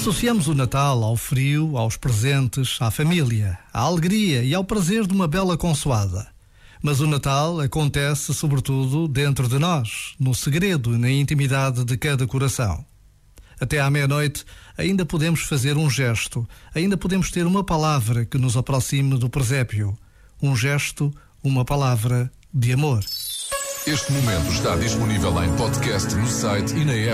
Associamos o Natal ao frio, aos presentes, à família, à alegria e ao prazer de uma bela consoada. Mas o Natal acontece sobretudo dentro de nós, no segredo e na intimidade de cada coração. Até à meia-noite ainda podemos fazer um gesto, ainda podemos ter uma palavra que nos aproxime do presépio. Um gesto, uma palavra de amor. Este momento está disponível em podcast no site e na app.